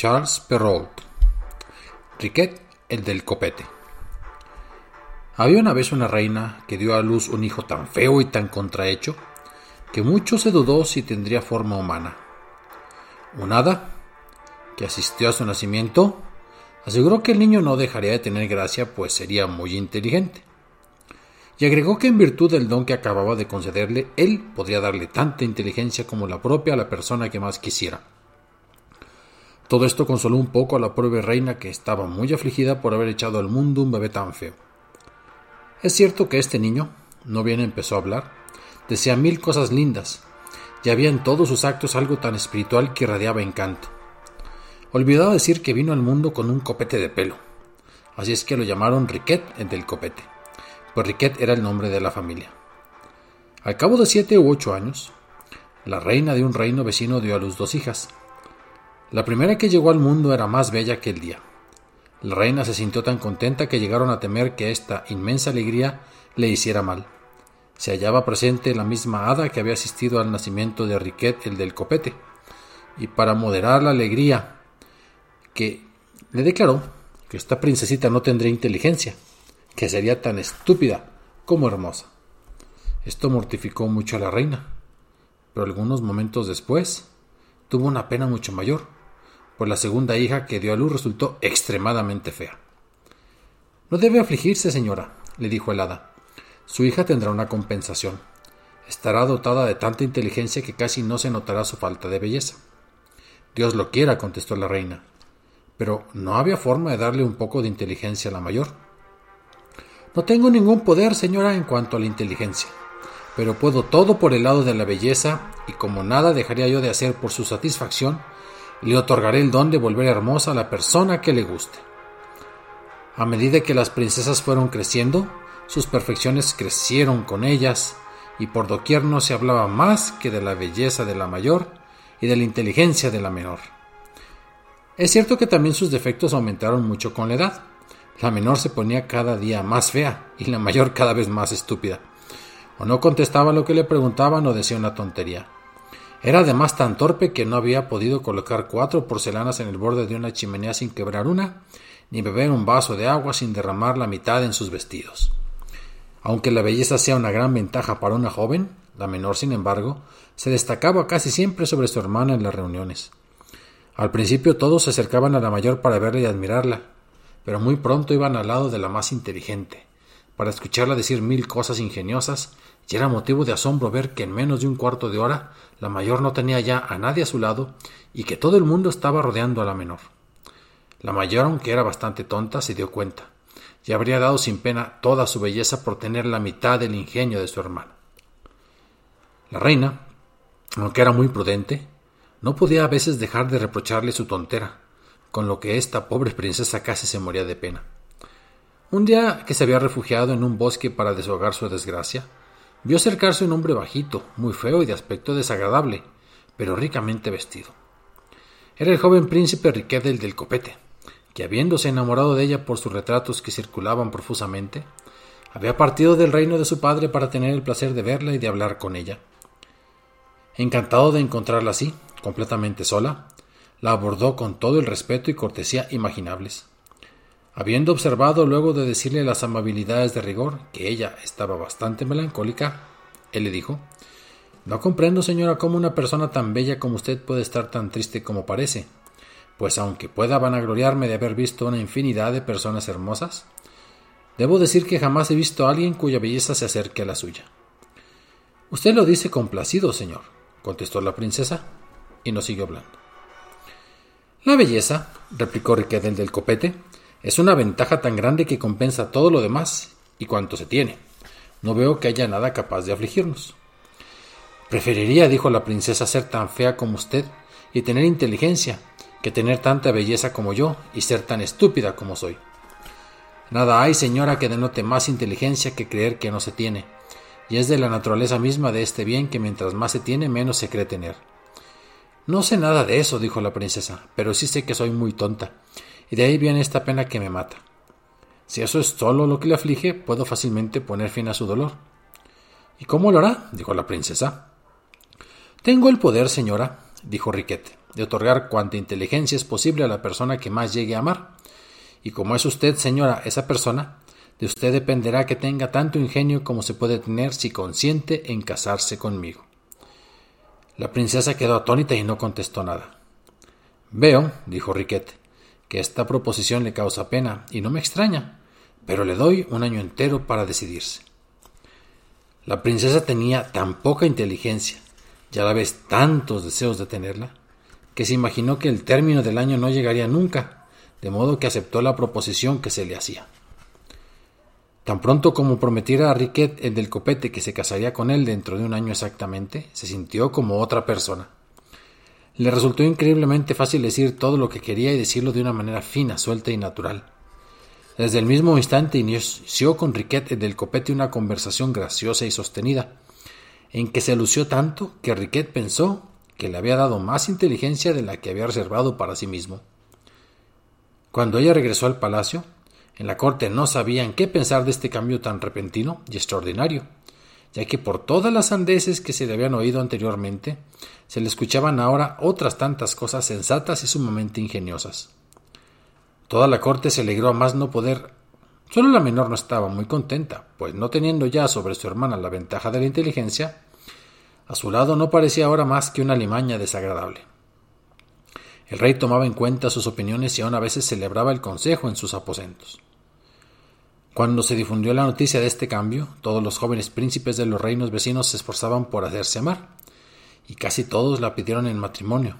Charles Perrault. Riquet, el del copete. Había una vez una reina que dio a luz un hijo tan feo y tan contrahecho que mucho se dudó si tendría forma humana. Un hada, que asistió a su nacimiento, aseguró que el niño no dejaría de tener gracia pues sería muy inteligente. Y agregó que en virtud del don que acababa de concederle, él podría darle tanta inteligencia como la propia a la persona que más quisiera. Todo esto consoló un poco a la pobre reina que estaba muy afligida por haber echado al mundo un bebé tan feo. Es cierto que este niño, no bien empezó a hablar, decía mil cosas lindas, y había en todos sus actos algo tan espiritual que irradiaba encanto. Olvidaba decir que vino al mundo con un copete de pelo, así es que lo llamaron Riquet el del copete, pues Riquet era el nombre de la familia. Al cabo de siete u ocho años, la reina de un reino vecino dio a luz dos hijas, la primera que llegó al mundo era más bella que el día. La reina se sintió tan contenta que llegaron a temer que esta inmensa alegría le hiciera mal. Se hallaba presente la misma hada que había asistido al nacimiento de Riquet el del copete, y para moderar la alegría, que le declaró que esta princesita no tendría inteligencia, que sería tan estúpida como hermosa. Esto mortificó mucho a la reina, pero algunos momentos después tuvo una pena mucho mayor pues la segunda hija que dio a luz resultó extremadamente fea. No debe afligirse, señora, le dijo el hada. Su hija tendrá una compensación. Estará dotada de tanta inteligencia que casi no se notará su falta de belleza. Dios lo quiera, contestó la reina. Pero no había forma de darle un poco de inteligencia a la mayor. No tengo ningún poder, señora, en cuanto a la inteligencia, pero puedo todo por el lado de la belleza, y como nada dejaría yo de hacer por su satisfacción, le otorgaré el don de volver hermosa a la persona que le guste. A medida que las princesas fueron creciendo, sus perfecciones crecieron con ellas, y por doquier no se hablaba más que de la belleza de la mayor y de la inteligencia de la menor. Es cierto que también sus defectos aumentaron mucho con la edad. La menor se ponía cada día más fea y la mayor cada vez más estúpida. O no contestaba lo que le preguntaban o decía una tontería. Era además tan torpe que no había podido colocar cuatro porcelanas en el borde de una chimenea sin quebrar una, ni beber un vaso de agua sin derramar la mitad en sus vestidos. Aunque la belleza sea una gran ventaja para una joven, la menor, sin embargo, se destacaba casi siempre sobre su hermana en las reuniones. Al principio todos se acercaban a la mayor para verla y admirarla, pero muy pronto iban al lado de la más inteligente, para escucharla decir mil cosas ingeniosas y era motivo de asombro ver que en menos de un cuarto de hora la mayor no tenía ya a nadie a su lado y que todo el mundo estaba rodeando a la menor. La mayor, aunque era bastante tonta, se dio cuenta, y habría dado sin pena toda su belleza por tener la mitad del ingenio de su hermano. La reina, aunque era muy prudente, no podía a veces dejar de reprocharle su tontera, con lo que esta pobre princesa casi se moría de pena. Un día que se había refugiado en un bosque para deshogar su desgracia, Vio acercarse un hombre bajito, muy feo y de aspecto desagradable, pero ricamente vestido. Era el joven príncipe Riquet del copete, que habiéndose enamorado de ella por sus retratos que circulaban profusamente, había partido del reino de su padre para tener el placer de verla y de hablar con ella. Encantado de encontrarla así, completamente sola, la abordó con todo el respeto y cortesía imaginables. Habiendo observado luego de decirle las amabilidades de rigor que ella estaba bastante melancólica, él le dijo No comprendo, señora, cómo una persona tan bella como usted puede estar tan triste como parece, pues aunque pueda vanagloriarme de haber visto una infinidad de personas hermosas, debo decir que jamás he visto a alguien cuya belleza se acerque a la suya. Usted lo dice complacido, señor, contestó la princesa, y no siguió hablando. La belleza, replicó Riquet del copete, es una ventaja tan grande que compensa todo lo demás y cuanto se tiene. No veo que haya nada capaz de afligirnos. Preferiría, dijo la princesa, ser tan fea como usted y tener inteligencia, que tener tanta belleza como yo y ser tan estúpida como soy. Nada hay, señora, que denote más inteligencia que creer que no se tiene, y es de la naturaleza misma de este bien que mientras más se tiene, menos se cree tener. No sé nada de eso, dijo la princesa, pero sí sé que soy muy tonta, y de ahí viene esta pena que me mata. Si eso es solo lo que le aflige, puedo fácilmente poner fin a su dolor. ¿Y cómo lo hará? dijo la princesa. Tengo el poder, señora, dijo Riquet, de otorgar cuanta inteligencia es posible a la persona que más llegue a amar. Y como es usted, señora, esa persona, de usted dependerá que tenga tanto ingenio como se puede tener si consiente en casarse conmigo. La princesa quedó atónita y no contestó nada. Veo, dijo Riquet, que esta proposición le causa pena, y no me extraña, pero le doy un año entero para decidirse. La princesa tenía tan poca inteligencia y a la vez tantos deseos de tenerla, que se imaginó que el término del año no llegaría nunca, de modo que aceptó la proposición que se le hacía. Tan pronto como prometiera a Riquet el del copete que se casaría con él dentro de un año exactamente, se sintió como otra persona. Le resultó increíblemente fácil decir todo lo que quería y decirlo de una manera fina, suelta y natural. Desde el mismo instante inició con Riquet del copete una conversación graciosa y sostenida, en que se lució tanto que Riquet pensó que le había dado más inteligencia de la que había reservado para sí mismo. Cuando ella regresó al palacio, en la corte no sabían qué pensar de este cambio tan repentino y extraordinario, ya que por todas las andeses que se le habían oído anteriormente, se le escuchaban ahora otras tantas cosas sensatas y sumamente ingeniosas. Toda la corte se alegró a más no poder. Solo la menor no estaba muy contenta, pues no teniendo ya sobre su hermana la ventaja de la inteligencia, a su lado no parecía ahora más que una limaña desagradable. El rey tomaba en cuenta sus opiniones y aún a veces celebraba el consejo en sus aposentos. Cuando se difundió la noticia de este cambio, todos los jóvenes príncipes de los reinos vecinos se esforzaban por hacerse amar, y casi todos la pidieron en matrimonio,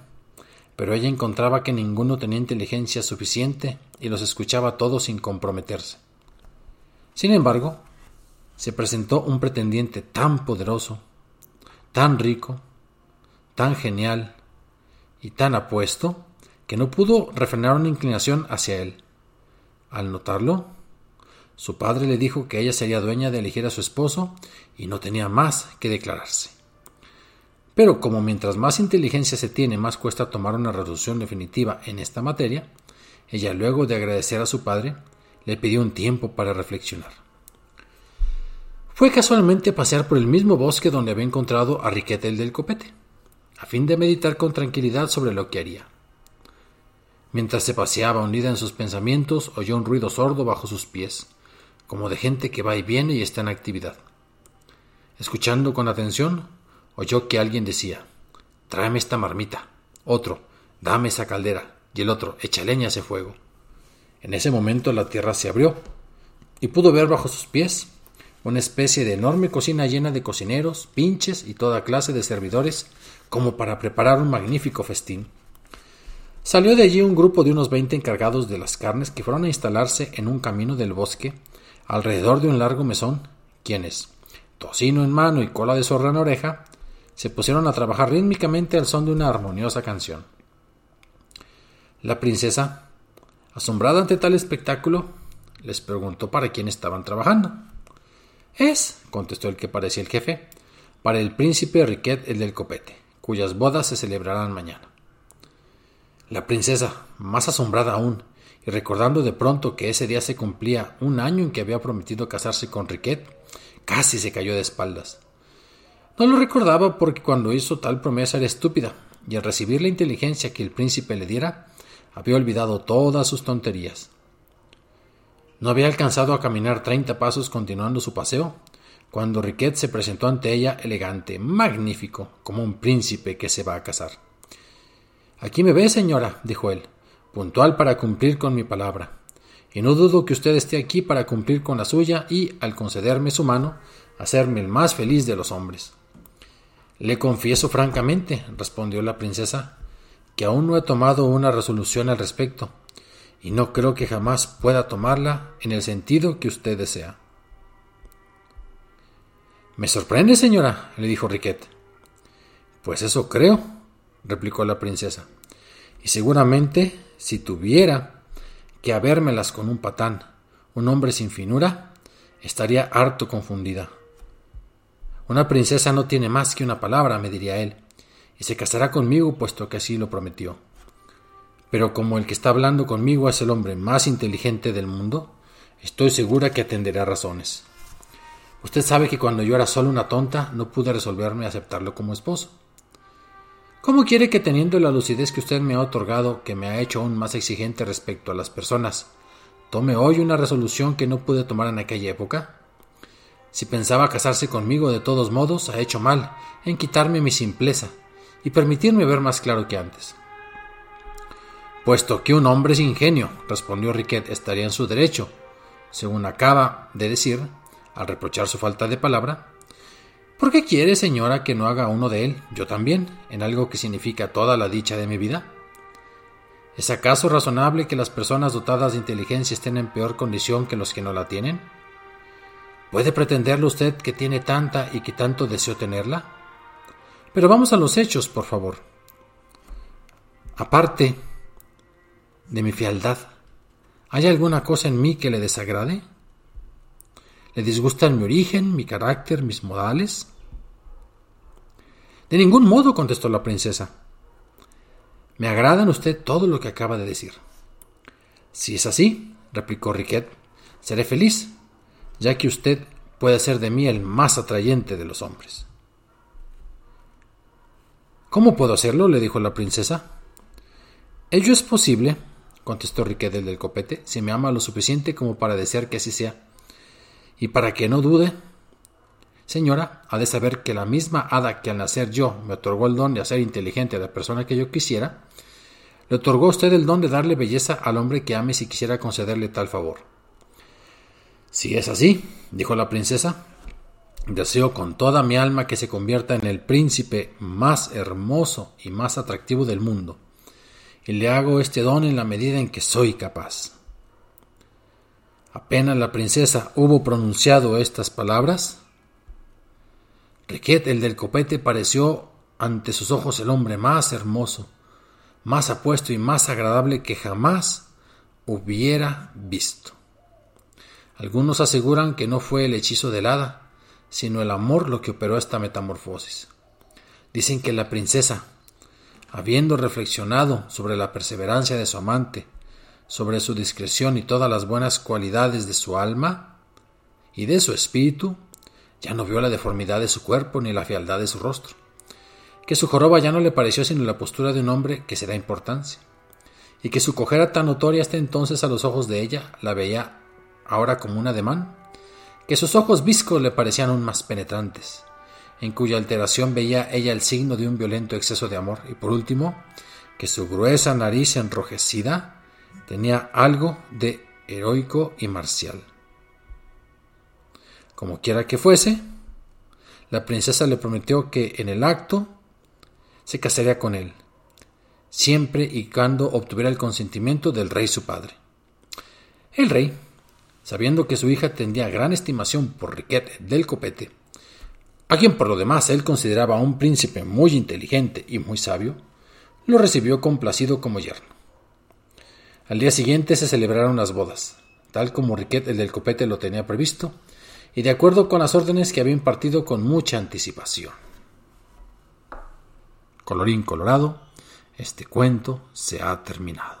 pero ella encontraba que ninguno tenía inteligencia suficiente y los escuchaba todos sin comprometerse. Sin embargo, se presentó un pretendiente tan poderoso, tan rico, tan genial y tan apuesto que no pudo refrenar una inclinación hacia él. Al notarlo, su padre le dijo que ella sería dueña de elegir a su esposo y no tenía más que declararse. Pero como mientras más inteligencia se tiene, más cuesta tomar una resolución definitiva en esta materia, ella luego de agradecer a su padre, le pidió un tiempo para reflexionar. Fue casualmente pasear por el mismo bosque donde había encontrado a Riquetel del Copete, a fin de meditar con tranquilidad sobre lo que haría. Mientras se paseaba hundida en sus pensamientos, oyó un ruido sordo bajo sus pies, como de gente que va y viene y está en actividad. Escuchando con atención, oyó que alguien decía Tráeme esta marmita. Otro, dame esa caldera. Y el otro, echa leña a ese fuego. En ese momento la tierra se abrió y pudo ver bajo sus pies una especie de enorme cocina llena de cocineros, pinches y toda clase de servidores como para preparar un magnífico festín. Salió de allí un grupo de unos veinte encargados de las carnes que fueron a instalarse en un camino del bosque alrededor de un largo mesón, quienes, tocino en mano y cola de zorra en oreja, se pusieron a trabajar rítmicamente al son de una armoniosa canción. La princesa, asombrada ante tal espectáculo, les preguntó para quién estaban trabajando. Es, contestó el que parecía el jefe, para el príncipe Riquet el del copete, cuyas bodas se celebrarán mañana. La princesa, más asombrada aún, y recordando de pronto que ese día se cumplía un año en que había prometido casarse con Riquet, casi se cayó de espaldas. No lo recordaba porque cuando hizo tal promesa era estúpida, y al recibir la inteligencia que el príncipe le diera, había olvidado todas sus tonterías. No había alcanzado a caminar treinta pasos continuando su paseo, cuando Riquet se presentó ante ella elegante, magnífico, como un príncipe que se va a casar. Aquí me ve, señora, dijo él, puntual para cumplir con mi palabra. Y no dudo que usted esté aquí para cumplir con la suya y, al concederme su mano, hacerme el más feliz de los hombres. Le confieso francamente, respondió la princesa, que aún no he tomado una resolución al respecto, y no creo que jamás pueda tomarla en el sentido que usted desea. Me sorprende, señora, le dijo Riquet. Pues eso creo, replicó la princesa. Y seguramente, si tuviera que habérmelas con un patán, un hombre sin finura, estaría harto confundida. Una princesa no tiene más que una palabra, me diría él, y se casará conmigo puesto que así lo prometió. Pero como el que está hablando conmigo es el hombre más inteligente del mundo, estoy segura que atenderá razones. Usted sabe que cuando yo era solo una tonta no pude resolverme a aceptarlo como esposo. ¿Cómo quiere que teniendo la lucidez que usted me ha otorgado, que me ha hecho aún más exigente respecto a las personas, tome hoy una resolución que no pude tomar en aquella época? Si pensaba casarse conmigo de todos modos, ha hecho mal en quitarme mi simpleza y permitirme ver más claro que antes. Puesto que un hombre sin ingenio, respondió Riquet, estaría en su derecho, según acaba de decir, al reprochar su falta de palabra. ¿Por qué quiere, señora, que no haga uno de él, yo también, en algo que significa toda la dicha de mi vida? ¿Es acaso razonable que las personas dotadas de inteligencia estén en peor condición que los que no la tienen? ¿Puede pretenderlo usted que tiene tanta y que tanto deseo tenerla? Pero vamos a los hechos, por favor. Aparte de mi fealdad, ¿hay alguna cosa en mí que le desagrade? ¿Le disgustan mi origen, mi carácter, mis modales? De ningún modo, contestó la princesa. Me agrada en usted todo lo que acaba de decir. Si es así, replicó Riquet, seré feliz, ya que usted puede ser de mí el más atrayente de los hombres. ¿Cómo puedo hacerlo? le dijo la princesa. Ello es posible, contestó Riquet del copete, si me ama lo suficiente como para desear que así sea. Y para que no dude, señora, ha de saber que la misma hada que al nacer yo me otorgó el don de hacer inteligente a la persona que yo quisiera, le otorgó a usted el don de darle belleza al hombre que ame si quisiera concederle tal favor. Si es así, dijo la princesa, deseo con toda mi alma que se convierta en el príncipe más hermoso y más atractivo del mundo, y le hago este don en la medida en que soy capaz. Apenas la princesa hubo pronunciado estas palabras, Riquet, el del copete, pareció ante sus ojos el hombre más hermoso, más apuesto y más agradable que jamás hubiera visto. Algunos aseguran que no fue el hechizo del hada, sino el amor lo que operó esta metamorfosis. Dicen que la princesa, habiendo reflexionado sobre la perseverancia de su amante, sobre su discreción y todas las buenas cualidades de su alma y de su espíritu, ya no vio la deformidad de su cuerpo ni la fealdad de su rostro, que su joroba ya no le pareció sino la postura de un hombre que se da importancia, y que su cojera tan notoria hasta entonces a los ojos de ella la veía ahora como un ademán, que sus ojos viscos le parecían aún más penetrantes, en cuya alteración veía ella el signo de un violento exceso de amor, y por último, que su gruesa nariz enrojecida tenía algo de heroico y marcial. Como quiera que fuese, la princesa le prometió que en el acto se casaría con él, siempre y cuando obtuviera el consentimiento del rey su padre. El rey, sabiendo que su hija tendría gran estimación por Riquet del Copete, a quien por lo demás él consideraba un príncipe muy inteligente y muy sabio, lo recibió complacido como yerno. Al día siguiente se celebraron las bodas, tal como Riquet el del copete lo tenía previsto, y de acuerdo con las órdenes que había impartido con mucha anticipación. Colorín colorado, este cuento se ha terminado.